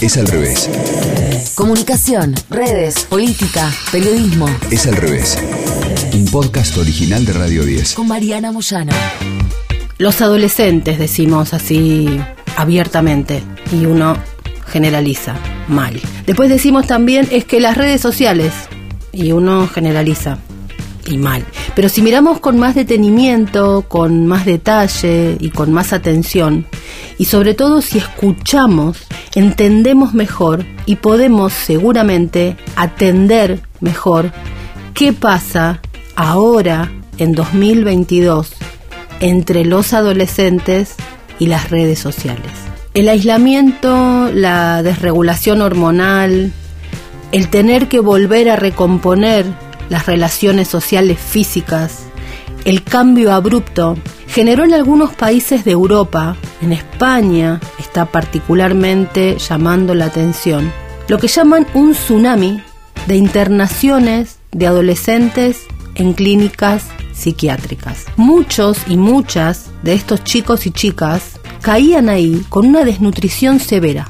Es al revés. Comunicación, redes, política, periodismo. Es al revés. Un podcast original de Radio 10. Con Mariana Moyano. Los adolescentes, decimos así abiertamente, y uno generaliza mal. Después decimos también es que las redes sociales, y uno generaliza y mal. Pero si miramos con más detenimiento, con más detalle y con más atención, y sobre todo si escuchamos, entendemos mejor y podemos seguramente atender mejor qué pasa ahora en 2022 entre los adolescentes y las redes sociales. El aislamiento, la desregulación hormonal, el tener que volver a recomponer las relaciones sociales físicas, el cambio abrupto, generó en algunos países de Europa, en España está particularmente llamando la atención, lo que llaman un tsunami de internaciones de adolescentes en clínicas psiquiátricas. Muchos y muchas de estos chicos y chicas caían ahí con una desnutrición severa,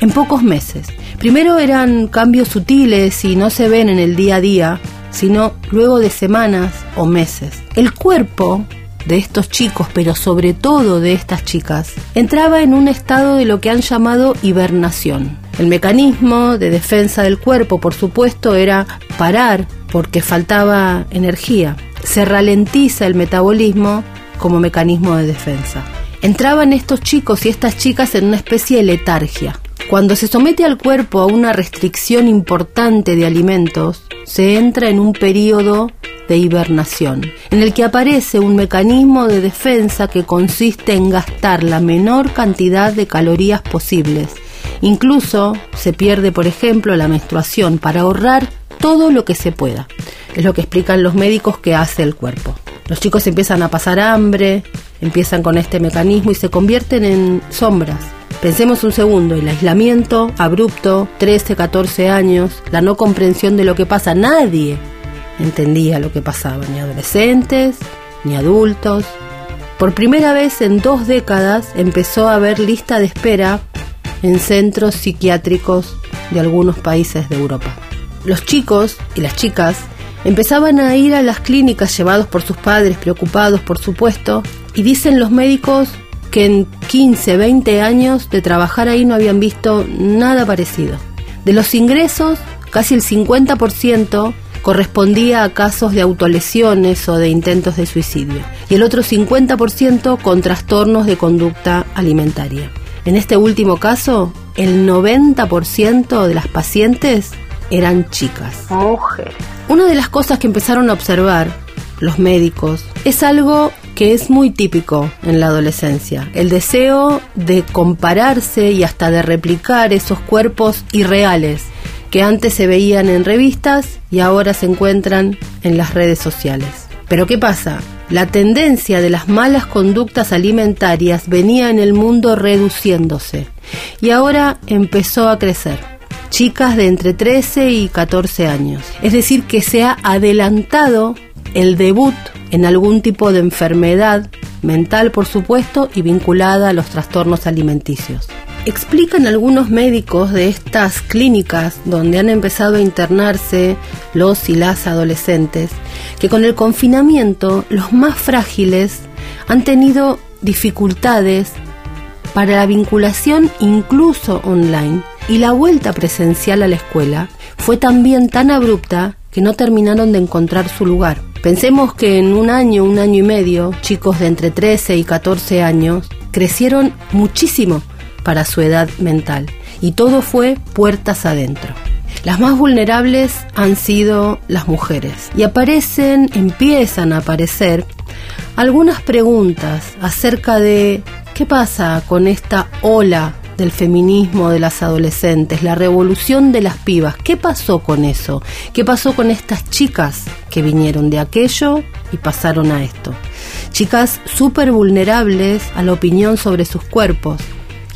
en pocos meses. Primero eran cambios sutiles y no se ven en el día a día, sino luego de semanas o meses. El cuerpo de estos chicos, pero sobre todo de estas chicas, entraba en un estado de lo que han llamado hibernación. El mecanismo de defensa del cuerpo, por supuesto, era parar porque faltaba energía. Se ralentiza el metabolismo como mecanismo de defensa. Entraban estos chicos y estas chicas en una especie de letargia. Cuando se somete al cuerpo a una restricción importante de alimentos, se entra en un periodo de hibernación, en el que aparece un mecanismo de defensa que consiste en gastar la menor cantidad de calorías posibles. Incluso se pierde, por ejemplo, la menstruación para ahorrar todo lo que se pueda. Es lo que explican los médicos que hace el cuerpo. Los chicos empiezan a pasar hambre, empiezan con este mecanismo y se convierten en sombras, Pensemos un segundo, el aislamiento abrupto, 13, 14 años, la no comprensión de lo que pasa, nadie entendía lo que pasaba, ni adolescentes, ni adultos. Por primera vez en dos décadas empezó a haber lista de espera en centros psiquiátricos de algunos países de Europa. Los chicos y las chicas empezaban a ir a las clínicas llevados por sus padres, preocupados por supuesto, y dicen los médicos que en 15, 20 años de trabajar ahí no habían visto nada parecido. De los ingresos, casi el 50% correspondía a casos de autolesiones o de intentos de suicidio y el otro 50% con trastornos de conducta alimentaria. En este último caso, el 90% de las pacientes eran chicas. Mujeres. Una de las cosas que empezaron a observar los médicos es algo que es muy típico en la adolescencia, el deseo de compararse y hasta de replicar esos cuerpos irreales que antes se veían en revistas y ahora se encuentran en las redes sociales. Pero ¿qué pasa? La tendencia de las malas conductas alimentarias venía en el mundo reduciéndose y ahora empezó a crecer. Chicas de entre 13 y 14 años. Es decir, que se ha adelantado el debut en algún tipo de enfermedad mental, por supuesto, y vinculada a los trastornos alimenticios. Explican algunos médicos de estas clínicas donde han empezado a internarse los y las adolescentes que con el confinamiento los más frágiles han tenido dificultades para la vinculación incluso online y la vuelta presencial a la escuela fue también tan abrupta que no terminaron de encontrar su lugar. Pensemos que en un año, un año y medio, chicos de entre 13 y 14 años crecieron muchísimo para su edad mental y todo fue puertas adentro. Las más vulnerables han sido las mujeres y aparecen, empiezan a aparecer algunas preguntas acerca de qué pasa con esta ola del feminismo de las adolescentes, la revolución de las pibas. ¿Qué pasó con eso? ¿Qué pasó con estas chicas que vinieron de aquello y pasaron a esto? Chicas súper vulnerables a la opinión sobre sus cuerpos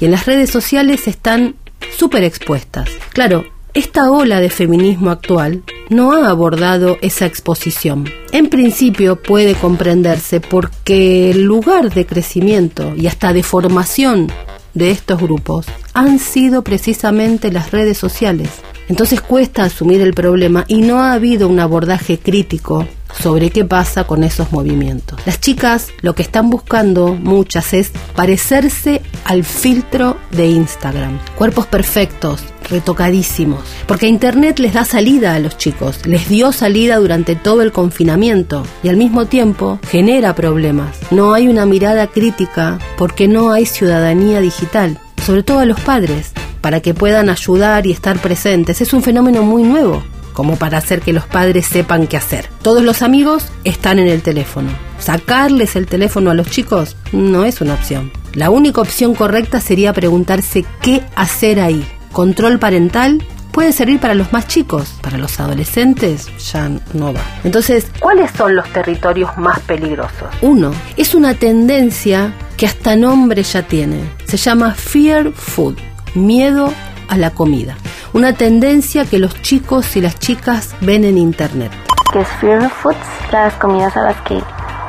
y en las redes sociales están súper expuestas. Claro, esta ola de feminismo actual no ha abordado esa exposición. En principio puede comprenderse porque el lugar de crecimiento y hasta de formación de estos grupos han sido precisamente las redes sociales. Entonces cuesta asumir el problema y no ha habido un abordaje crítico sobre qué pasa con esos movimientos. Las chicas lo que están buscando, muchas, es parecerse al filtro de Instagram. Cuerpos perfectos, retocadísimos. Porque Internet les da salida a los chicos, les dio salida durante todo el confinamiento y al mismo tiempo genera problemas. No hay una mirada crítica porque no hay ciudadanía digital, sobre todo a los padres, para que puedan ayudar y estar presentes. Es un fenómeno muy nuevo como para hacer que los padres sepan qué hacer. Todos los amigos están en el teléfono. Sacarles el teléfono a los chicos no es una opción. La única opción correcta sería preguntarse qué hacer ahí. Control parental puede servir para los más chicos, para los adolescentes ya no va. Entonces, ¿cuáles son los territorios más peligrosos? Uno, es una tendencia que hasta nombre ya tiene. Se llama fear food, miedo a la comida una tendencia que los chicos y las chicas ven en internet. Que es Fear Foods, las comidas a las que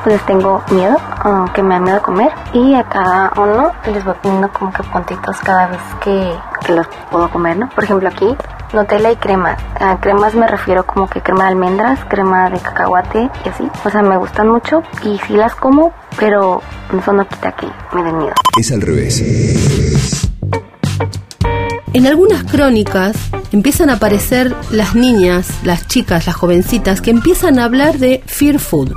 pues tengo miedo, que me han miedo a comer y a cada uno les voy poniendo como que puntitos cada vez que, que los puedo comer, ¿no? Por ejemplo aquí Nutella y crema. A cremas me refiero como que crema de almendras, crema de cacahuate y así. O sea, me gustan mucho y sí las como, pero eso no quita que me den miedo. Es al revés. En algunas crónicas empiezan a aparecer las niñas, las chicas, las jovencitas que empiezan a hablar de fear food,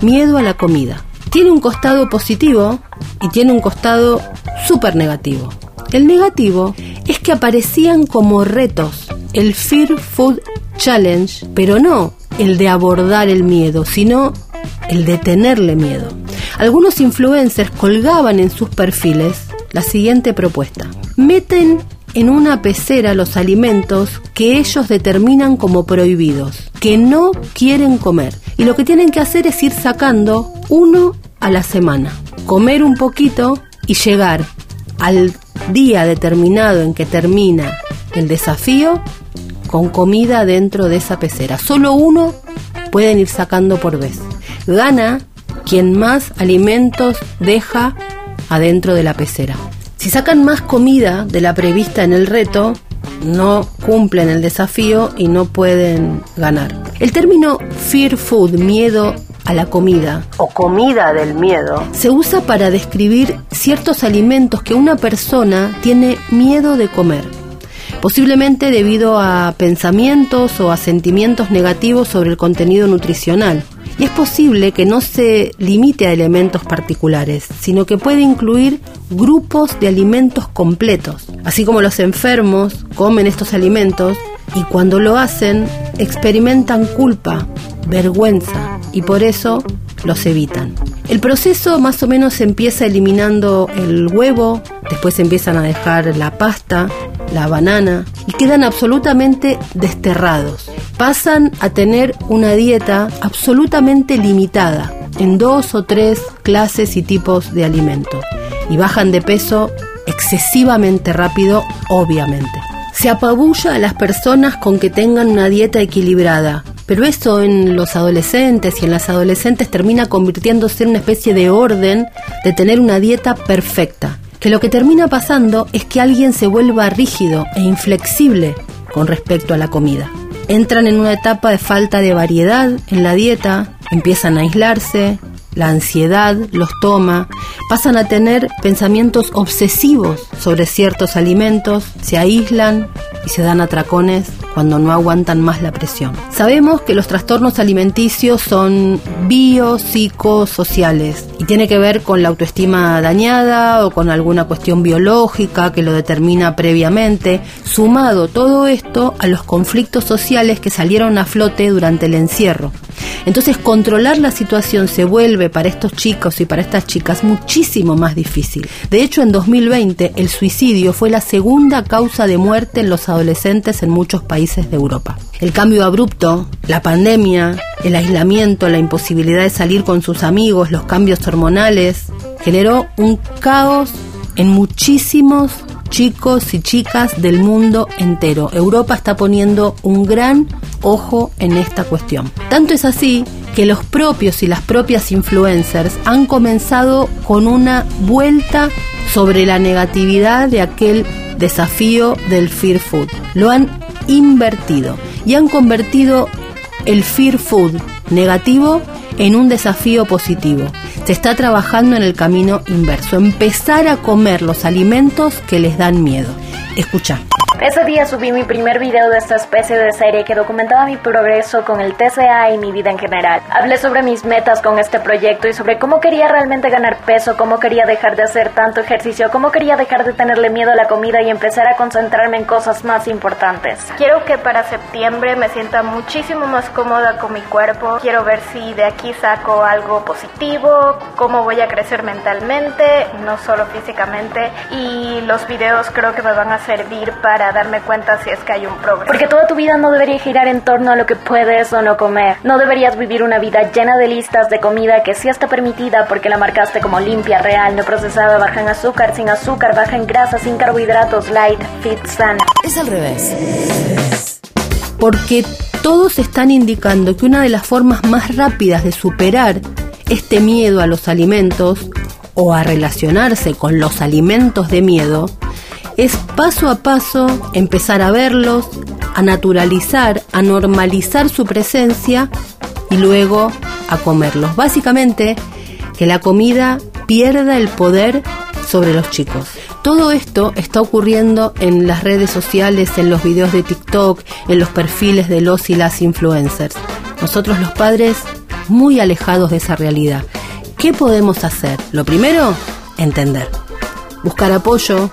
miedo a la comida. Tiene un costado positivo y tiene un costado súper negativo. El negativo es que aparecían como retos el Fear Food Challenge, pero no el de abordar el miedo, sino el de tenerle miedo. Algunos influencers colgaban en sus perfiles la siguiente propuesta. Meten en una pecera los alimentos que ellos determinan como prohibidos, que no quieren comer. Y lo que tienen que hacer es ir sacando uno a la semana, comer un poquito y llegar al día determinado en que termina el desafío con comida dentro de esa pecera. Solo uno pueden ir sacando por vez. Gana quien más alimentos deja adentro de la pecera. Si sacan más comida de la prevista en el reto, no cumplen el desafío y no pueden ganar. El término fear food, miedo a la comida o comida del miedo, se usa para describir ciertos alimentos que una persona tiene miedo de comer, posiblemente debido a pensamientos o a sentimientos negativos sobre el contenido nutricional. Y es posible que no se limite a elementos particulares, sino que puede incluir grupos de alimentos completos. Así como los enfermos comen estos alimentos y cuando lo hacen experimentan culpa, vergüenza y por eso los evitan. El proceso más o menos empieza eliminando el huevo, después empiezan a dejar la pasta, la banana y quedan absolutamente desterrados pasan a tener una dieta absolutamente limitada en dos o tres clases y tipos de alimentos y bajan de peso excesivamente rápido, obviamente. Se apabulla a las personas con que tengan una dieta equilibrada, pero eso en los adolescentes y en las adolescentes termina convirtiéndose en una especie de orden de tener una dieta perfecta, que lo que termina pasando es que alguien se vuelva rígido e inflexible con respecto a la comida. Entran en una etapa de falta de variedad en la dieta, empiezan a aislarse, la ansiedad los toma, pasan a tener pensamientos obsesivos sobre ciertos alimentos, se aíslan y se dan atracones cuando no aguantan más la presión. Sabemos que los trastornos alimenticios son biopsicosociales y tiene que ver con la autoestima dañada o con alguna cuestión biológica que lo determina previamente, sumado todo esto a los conflictos sociales que salieron a flote durante el encierro. Entonces controlar la situación se vuelve para estos chicos y para estas chicas muchísimo más difícil. De hecho, en 2020 el suicidio fue la segunda causa de muerte en los adolescentes en muchos países de Europa. El cambio abrupto, la pandemia, el aislamiento, la imposibilidad de salir con sus amigos, los cambios hormonales, generó un caos en muchísimos chicos y chicas del mundo entero. Europa está poniendo un gran ojo en esta cuestión. Tanto es así que los propios y las propias influencers han comenzado con una vuelta sobre la negatividad de aquel desafío del Fear Food. Lo han invertido y han convertido el Fear Food negativo en un desafío positivo. Se está trabajando en el camino inverso, empezar a comer los alimentos que les dan miedo. Escucha. Ese día subí mi primer video de esta especie de serie que documentaba mi progreso con el TCA y mi vida en general. Hablé sobre mis metas con este proyecto y sobre cómo quería realmente ganar peso, cómo quería dejar de hacer tanto ejercicio, cómo quería dejar de tenerle miedo a la comida y empezar a concentrarme en cosas más importantes. Quiero que para septiembre me sienta muchísimo más cómoda con mi cuerpo. Quiero ver si de aquí saco algo positivo, cómo voy a crecer mentalmente, no solo físicamente. Y los videos creo que me van a servir para darme cuenta si es que hay un progreso. Porque toda tu vida no debería girar en torno a lo que puedes o no comer. No deberías vivir una vida llena de listas de comida que sí está permitida porque la marcaste como limpia, real, no procesada, baja en azúcar, sin azúcar, baja en grasa, sin carbohidratos, light, fit, sana. Es al revés. Porque todos están indicando que una de las formas más rápidas de superar este miedo a los alimentos o a relacionarse con los alimentos de miedo es paso a paso empezar a verlos, a naturalizar, a normalizar su presencia y luego a comerlos. Básicamente, que la comida pierda el poder sobre los chicos. Todo esto está ocurriendo en las redes sociales, en los videos de TikTok, en los perfiles de los y las influencers. Nosotros los padres muy alejados de esa realidad. ¿Qué podemos hacer? Lo primero, entender. Buscar apoyo,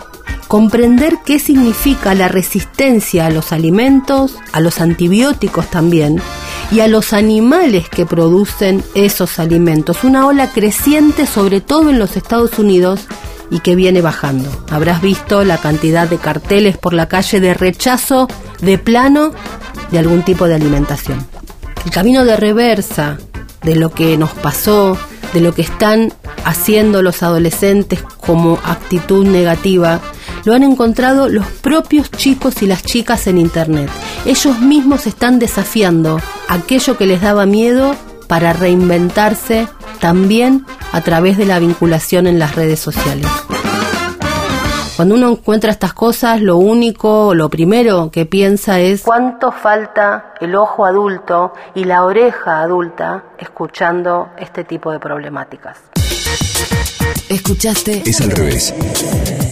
comprender qué significa la resistencia a los alimentos, a los antibióticos también, y a los animales que producen esos alimentos. Una ola creciente, sobre todo en los Estados Unidos, y que viene bajando. Habrás visto la cantidad de carteles por la calle de rechazo de plano de algún tipo de alimentación. El camino de reversa de lo que nos pasó, de lo que están haciendo los adolescentes como actitud negativa, lo han encontrado los propios chicos y las chicas en Internet. Ellos mismos están desafiando aquello que les daba miedo para reinventarse también a través de la vinculación en las redes sociales. Cuando uno encuentra estas cosas, lo único, lo primero que piensa es cuánto falta el ojo adulto y la oreja adulta escuchando este tipo de problemáticas. Escuchaste Es al revés.